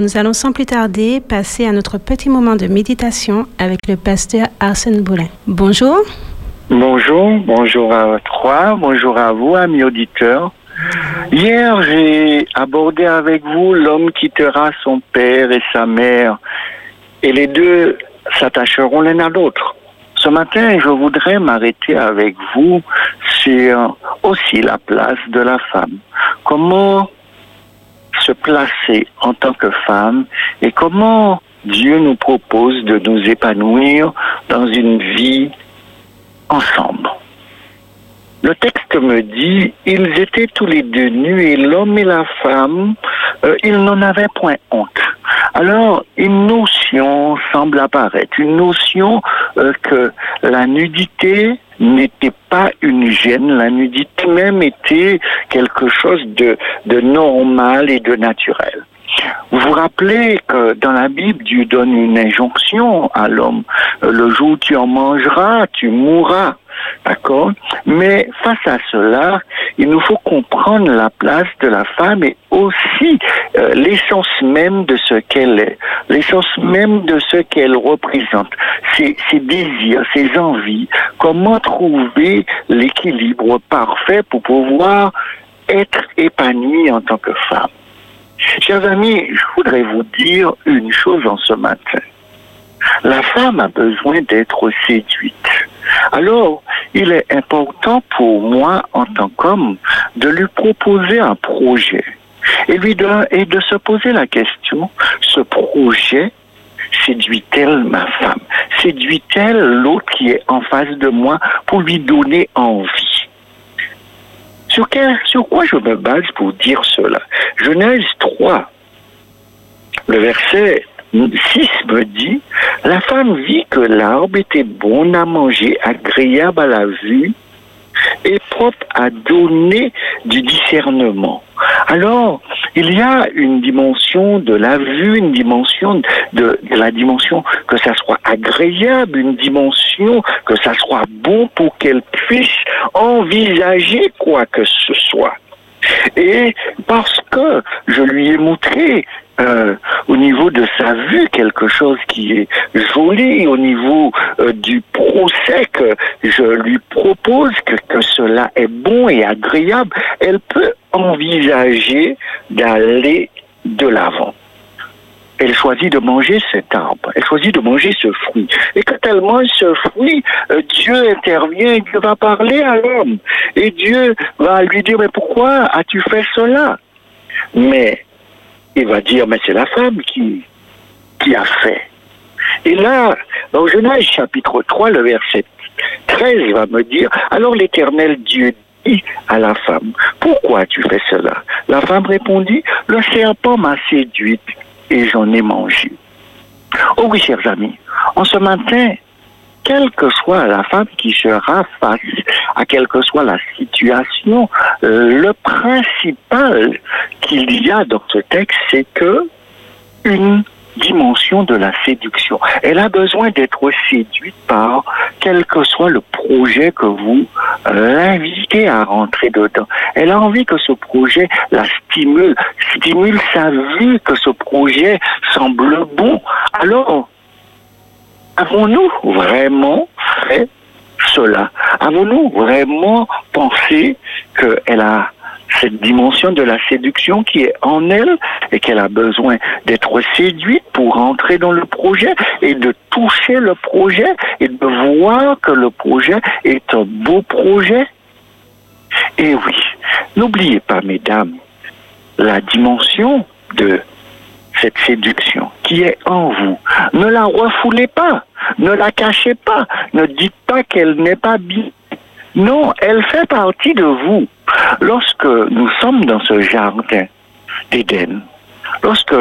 Nous allons sans plus tarder passer à notre petit moment de méditation avec le pasteur Arsène Boulin. Bonjour. Bonjour, bonjour à trois, bonjour à vous, amis auditeurs. Hier, j'ai abordé avec vous l'homme quittera son père et sa mère, et les deux s'attacheront l'un à l'autre. Ce matin, je voudrais m'arrêter avec vous sur aussi la place de la femme. Comment se placer en tant que femme et comment Dieu nous propose de nous épanouir dans une vie ensemble. Le texte me dit, ils étaient tous les deux nus et l'homme et la femme, euh, ils n'en avaient point honte. Alors, une notion semble apparaître, une notion euh, que la nudité n'était pas une gêne, la nudité même était quelque chose de, de normal et de naturel. Vous vous rappelez que dans la Bible, Dieu donne une injonction à l'homme. Euh, le jour où tu en mangeras, tu mourras. D'accord Mais face à cela, il nous faut comprendre la place de la femme et aussi euh, l'essence même de ce qu'elle est, l'essence même de ce qu'elle représente, ses, ses désirs, ses envies, comment trouver l'équilibre parfait pour pouvoir être épanouie en tant que femme. Chers amis, je voudrais vous dire une chose en ce matin. La femme a besoin d'être séduite. Alors, il est important pour moi, en tant qu'homme, de lui proposer un projet et, lui de, et de se poser la question, ce projet séduit-elle ma femme? Séduit-elle l'autre qui est en face de moi pour lui donner envie? Sur, quel, sur quoi je me base pour dire cela? Genèse 3, le verset 6 me dit, la femme vit que l'arbre était bon à manger, agréable à la vue et propre à donner du discernement. Alors, il y a une dimension de la vue, une dimension de, de, la dimension que ça soit agréable, une dimension que ça soit bon pour qu'elle puisse envisager quoi que ce soit. Et parce que je lui ai montré euh, au niveau de sa vue quelque chose qui est joli, au niveau euh, du procès que je lui propose, que cela est bon et agréable, elle peut envisager d'aller de l'avant elle choisit de manger cet arbre, elle choisit de manger ce fruit. Et quand elle mange ce fruit, euh, Dieu intervient, Dieu va parler à l'homme. Et Dieu va lui dire, mais pourquoi as-tu fait cela? Mais il va dire, mais c'est la femme qui, a fait. Et là, dans Genèse chapitre 3, le verset 13 va me dire, alors l'Éternel Dieu dit à la femme, pourquoi tu fais cela? La femme répondit, le serpent m'a séduite et j'en ai mangé. Oh oui, chers amis, en ce matin, quelle que soit la femme qui sera face à quelle que soit la situation, euh, le principal qu'il y a dans ce texte, c'est que une dimension de la séduction. Elle a besoin d'être séduite par quel que soit le projet que vous euh, l'invitez à rentrer dedans. Elle a envie que ce projet la stimule, stimule sa vue, que ce projet semble bon. Alors, avons-nous vraiment fait cela? Avons-nous vraiment pensé qu'elle a cette dimension de la séduction qui est en elle et qu'elle a besoin d'être séduite pour entrer dans le projet et de toucher le projet et de voir que le projet est un beau projet. Et oui, n'oubliez pas, mesdames, la dimension de cette séduction qui est en vous. Ne la refoulez pas, ne la cachez pas, ne dites pas qu'elle n'est pas bien. Non, elle fait partie de vous. Lorsque nous sommes dans ce jardin d'Éden, lorsque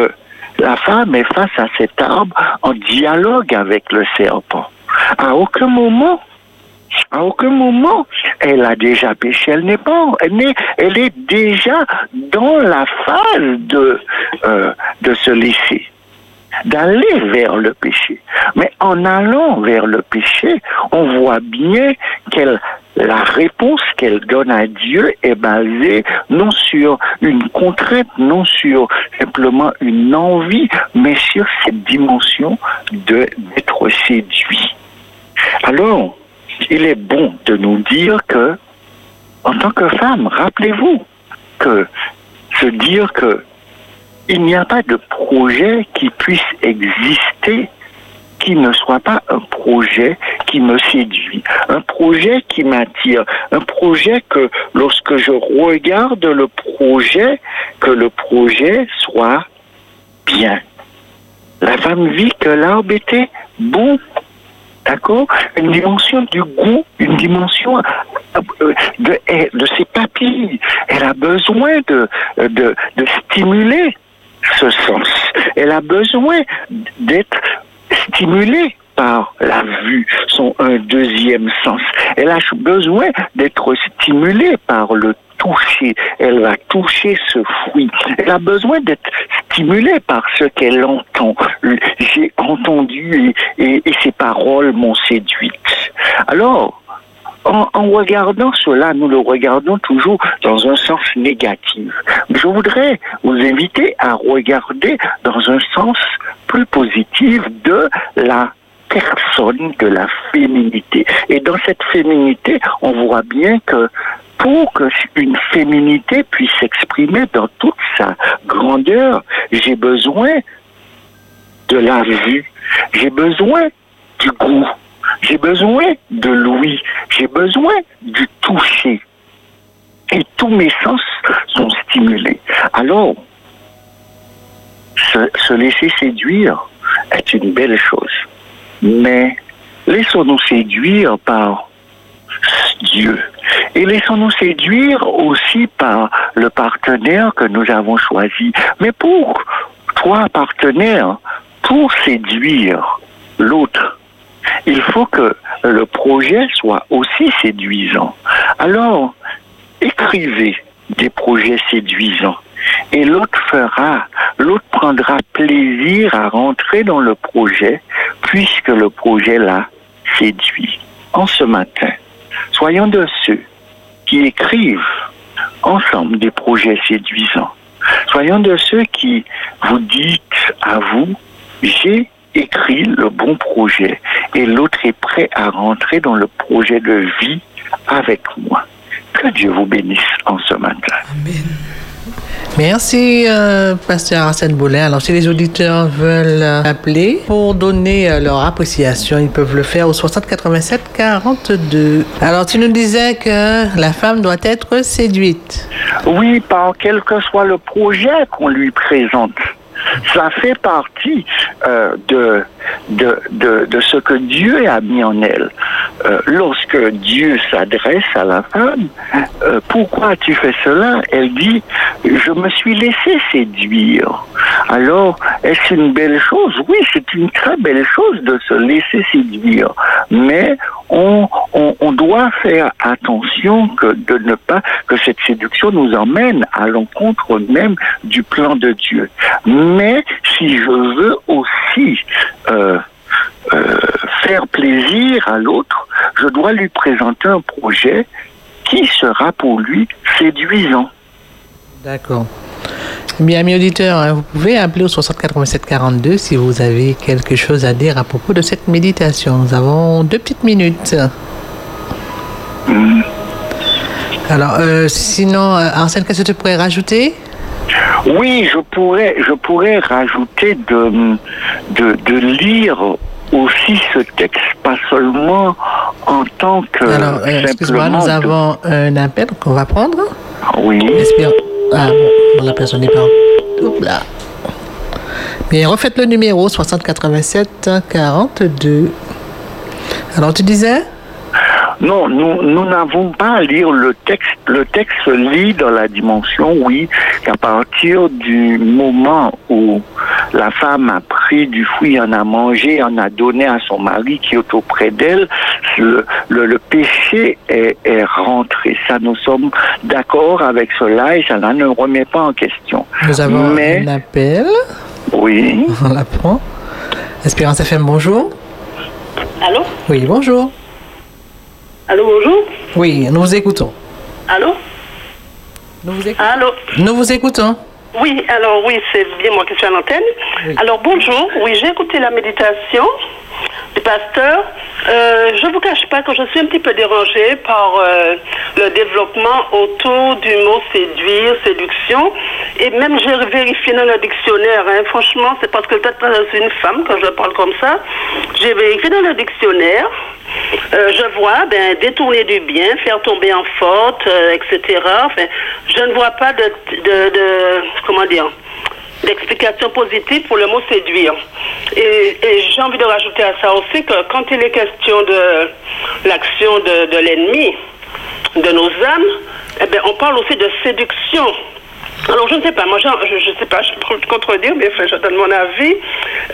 la femme est face à cet arbre en dialogue avec le serpent, à aucun moment à aucun moment, elle a déjà péché. Elle n'est pas, elle est, elle est déjà dans la phase de, euh, de se d'aller vers le péché. Mais en allant vers le péché, on voit bien qu'elle la réponse qu'elle donne à Dieu est basée non sur une contrainte, non sur simplement une envie, mais sur cette dimension de d'être séduit. Alors, il est bon de nous dire que, en tant que femme, rappelez-vous que se dire que il n'y a pas de projet qui puisse exister qui ne soit pas un projet qui me séduit, un projet qui m'attire, un projet que lorsque je regarde le projet, que le projet soit bien. La femme vit que l'arbre était bon. D'accord? Une dimension du goût, une dimension euh, de, ses papilles. Elle a besoin de stimuler ce sens. Elle a besoin d'être stimulée par la vue, son un deuxième sens. Elle a besoin d'être stimulée par le toucher. Elle va toucher ce fruit. Elle a besoin d'être stimulée par ce qu'elle entend. J'ai entendu et, et, ces paroles m'ont séduite. Alors, en, regardant cela, nous le regardons toujours dans un sens négatif. Je voudrais vous inviter à regarder dans un sens plus positif de la personne, de la féminité. Et dans cette féminité, on voit bien que pour qu'une féminité puisse s'exprimer dans toute sa grandeur, j'ai besoin de la vue, j'ai besoin du goût, j'ai besoin de l'ouïe, j'ai besoin du toucher. Et tous mes sens sont stimulés. Alors, se, se laisser séduire est une belle chose. Mais laissons-nous séduire par Dieu. Et laissons-nous séduire aussi par le partenaire que nous avons choisi. Mais pour toi, partenaire, pour séduire l'autre, il faut que le projet soit aussi séduisant. Alors, écrivez des projets séduisants. Et l'autre fera, l'autre prendra plaisir à rentrer dans le projet puisque le projet l'a séduit. En ce matin, soyons de ceux qui écrivent ensemble des projets séduisants. Soyons de ceux qui vous dites à vous, j'ai écrit le bon projet et l'autre est prêt à rentrer dans le projet de vie avec moi. Que Dieu vous bénisse en ce matin. Amen. Merci, euh, Pasteur Arsène Boulin. Alors, si les auditeurs veulent euh, appeler pour donner euh, leur appréciation, ils peuvent le faire au 60 87 42. Alors, tu nous disais que la femme doit être séduite. Oui, par quel que soit le projet qu'on lui présente. Ça fait partie euh, de, de, de, ce que Dieu a mis en elle. Euh, lorsque Dieu s'adresse à la femme, euh, pourquoi tu fais cela? Elle dit, je me suis laissé séduire. Alors, est-ce une belle chose? Oui, c'est une très belle chose de se laisser séduire. Mais on, on, doit faire attention que de ne pas que cette séduction nous emmène à l'encontre même du plan de Dieu. Mais si je veux aussi euh, euh, faire plaisir à l'autre, je dois lui présenter un projet qui sera pour lui séduisant. D'accord. Bien, amis auditeurs, hein, vous pouvez appeler au 60 87 42 si vous avez quelque chose à dire à propos de cette méditation. Nous avons deux petites minutes. Mm. Alors, euh, sinon, Arsène, qu'est-ce que tu pourrais rajouter? Oui, je pourrais, je pourrais rajouter de, de, de lire aussi ce texte, pas seulement en tant que. Alors, euh, excuse-moi, nous de- avons un appel qu'on va prendre. Oui. Espère- Ah bon, la personne n'est pas. Oups là. Mais refaites le numéro 60 87 42. Alors, tu disais? Non, nous nous n'avons pas à lire le texte. Le texte se lit dans la dimension, oui, qu'à partir du moment où la femme a pris du fruit, en a mangé, en a donné à son mari qui est auprès d'elle, le, le, le péché est, est rentré. Ça, nous sommes d'accord avec cela et ça ne remet pas en question. Nous avons Mais- un appel. Oui. On la prend. Espérance FM, bonjour. Allô? Oui, bonjour. Allô, bonjour Oui, nous vous écoutons. Allô Nous vous écoutons. Allô Nous vous écoutons. Oui, alors oui, c'est bien moi qui suis à l'antenne. Alors bonjour, oui, j'ai écouté la méditation pasteur. Euh, je ne vous cache pas que je suis un petit peu dérangée par euh, le développement autour du mot séduire, séduction. Et même j'ai vérifié dans le dictionnaire, hein, franchement, c'est parce que peut-être que c'est une femme que je parle comme ça. J'ai vérifié dans le dictionnaire. Euh, je vois ben, détourner du bien, faire tomber en faute, etc. Enfin, je ne vois pas de, de, de comment dire, d'explication positive pour le mot séduire. Et, j'ai envie de rajouter à ça aussi que quand il est question de l'action de, l'ennemi, de nos âmes, eh ben, on parle aussi de séduction. Alors, je ne sais pas, moi, je ne sais pas, je peux me contredire, mais enfin, je donne mon avis.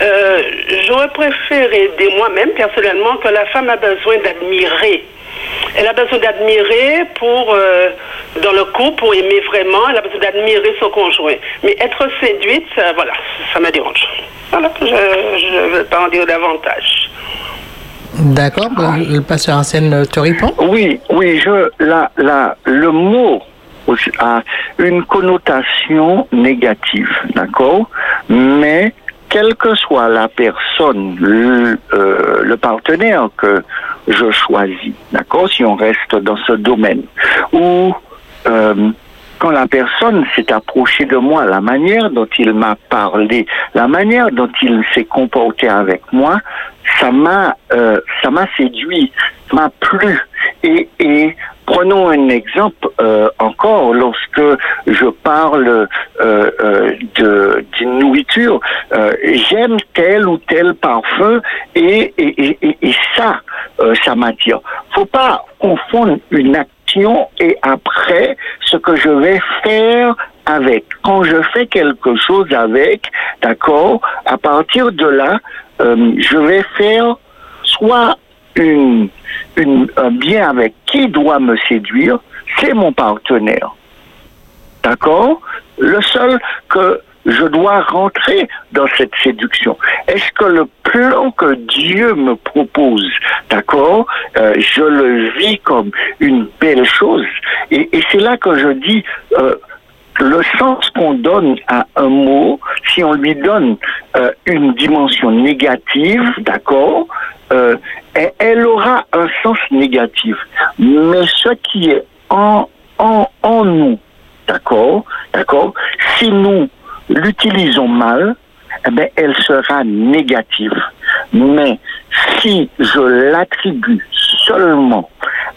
Euh, J'aurais préféré dire moi-même, personnellement, que la femme a besoin d'admirer. Elle a besoin d'admirer pour, euh, dans le couple, pour aimer vraiment, elle a besoin d'admirer son conjoint. Mais être séduite, ça, voilà, ça me dérange. Voilà, je ne veux pas en dire davantage. D'accord, le pasteur Arsène te répond Oui, oui, je, la, la, le mot a une connotation négative, d'accord? Mais quelle que soit la personne, le, euh, le partenaire que je choisis, d'accord Si on reste dans ce domaine, ou euh, quand la personne s'est approchée de moi, la manière dont il m'a parlé, la manière dont il s'est comporté avec moi, ça m'a, euh, ça m'a séduit, m'a plu. Et, et prenons un exemple euh, encore lorsque je parle euh, euh, de d'une nourriture, euh, j'aime tel ou tel parfum et et, et, et ça, euh, ça m'attire. Faut pas confondre une action et après ce que je vais faire avec. Quand je fais quelque chose avec, d'accord, à partir de là, euh, je vais faire soit une, une, un bien avec qui doit me séduire, c'est mon partenaire. D'accord? Le seul que je dois rentrer dans cette séduction. Est-ce que le plan que Dieu me propose, d'accord, euh, je le vis comme une belle chose Et, c'est là que je dis, euh, le sens qu'on donne à un mot, si on lui donne euh, une dimension négative, d'accord, elle, elle aura un sens négatif. Mais ce qui est en, en, en nous, d'accord, d'accord, si nous l'utilisons mal, eh bien, elle sera négative. Mais si je l'attribue seulement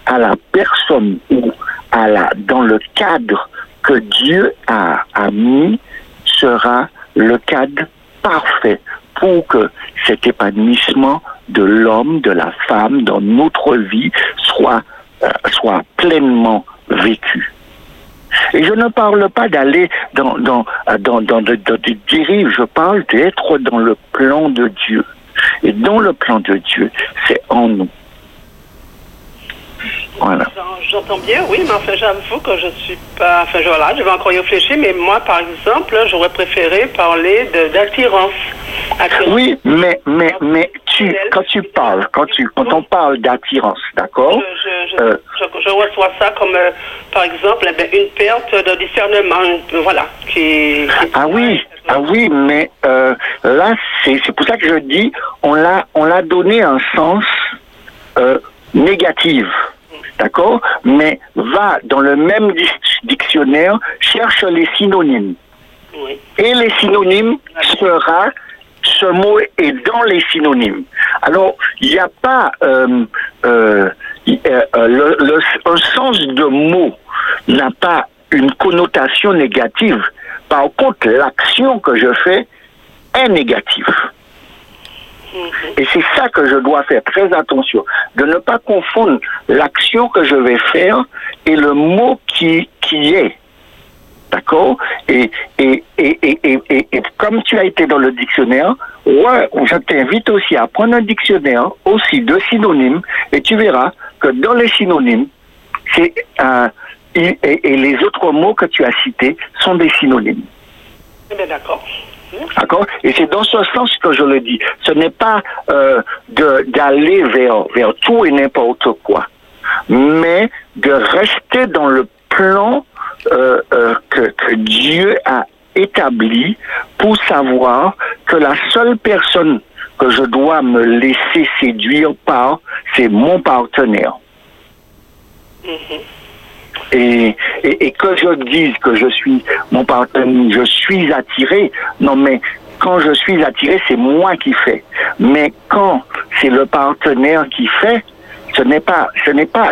à la personne ou à la, dans le cadre que Dieu a, a mis, sera le cadre parfait pour que cet épanouissement de l'homme, de la femme dans notre vie soit, euh, soit pleinement vécu. Et je ne parle pas d'aller dans, dans, dans, dans, de- dans des dérives, je parle d'être dans le plan de Dieu. Et dans le plan de Dieu, c'est en nous. Voilà. J'en- J'entends bien, oui, mais enfin, j'avoue que je suis pas. Enfin, voilà, je vais encore y réfléchir, mais moi, par exemple, j'aurais préféré parler d'attirance. Attirance. Oui, mais, mais, mais tu, quand tu parles, quand, tu, quand on parle d'attirance, d'accord? Je, je, je, Euh. je- je reçois ça comme, euh, par exemple, eh ben, une perte de discernement, euh, voilà. Qui, qui- Ah oui, ah oui, mais euh, là, c'est c'est pour ça que je dis, on l'a on l'a donné un sens négatif, d'accord? Mais va dans le même di- dictionnaire, cherche les synonymes. Oui. Et les synonymes sera, ce mot est dans les synonymes. Alors, il n'y a pas euh, euh, euh, le, le- un sens de mot n'a pas une connotation négative. Par contre, l'action que je fais est négative. Et c'est ça que je dois faire très attention, de ne pas confondre l'action que je vais faire et le mot qui, qui est. D'accord et, et, et, et, et, comme tu as été dans le dictionnaire, ouais, je t'invite aussi à prendre un dictionnaire aussi de synonymes et tu verras que dans les synonymes, c'est euh, et, les autres mots que tu as cités sont des synonymes. Eh d'accord. D'accord Et c'est dans ce sens que je le dis. Ce n'est pas euh, d'aller vers, vers tout et n'importe quoi. mais de rester dans le plan euh, euh, que, que Dieu a établi pour savoir que la seule personne que je dois me laisser séduire par, c'est mon partenaire. Et, et, et que je dise que je suis mon partenaire, je suis attiré, non mais quand je suis attiré, c'est moi qui fais. Mais quand c'est le partenaire qui fait, ce n'est pas,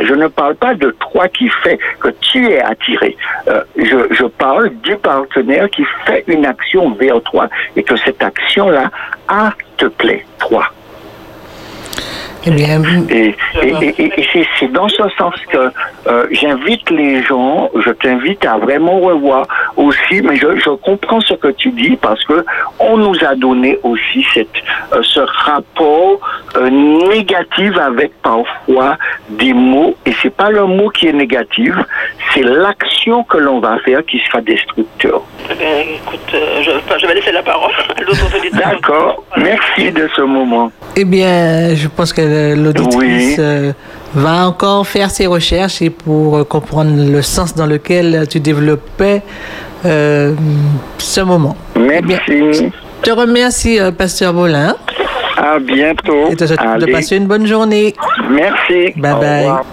je ne parle pas de toi qui fait que tu es attiré. Euh, je, je parle du partenaire qui fait une action vers toi et que cette action-là, a te plaît, toi. Eh bien, Et, et, et- c'est dans ce sens que euh, j'invite les gens, je t'invite à vraiment revoir aussi, mais je, je comprends ce que tu dis parce que on nous a donné aussi cette, euh, ce rapport euh, négatif avec parfois des mots, et c'est pas le mot qui est négatif, c'est l'action que l'on va faire qui sera destructeur. Eh bien, écoute, euh, je, vais laisser la parole à l'autre auditeur. D'accord, merci de ce moment. eh bien, je pense que l'auditrice Oui. euh, va encore faire ses recherches et pour euh, comprendre le sens dans lequel tu développais euh, ce moment. Eh bien, Merci, je te remercie, Pasteur Bolin, à bientôt. et te souhaite de passer une bonne journée. Merci. Bye Au bye. revoir.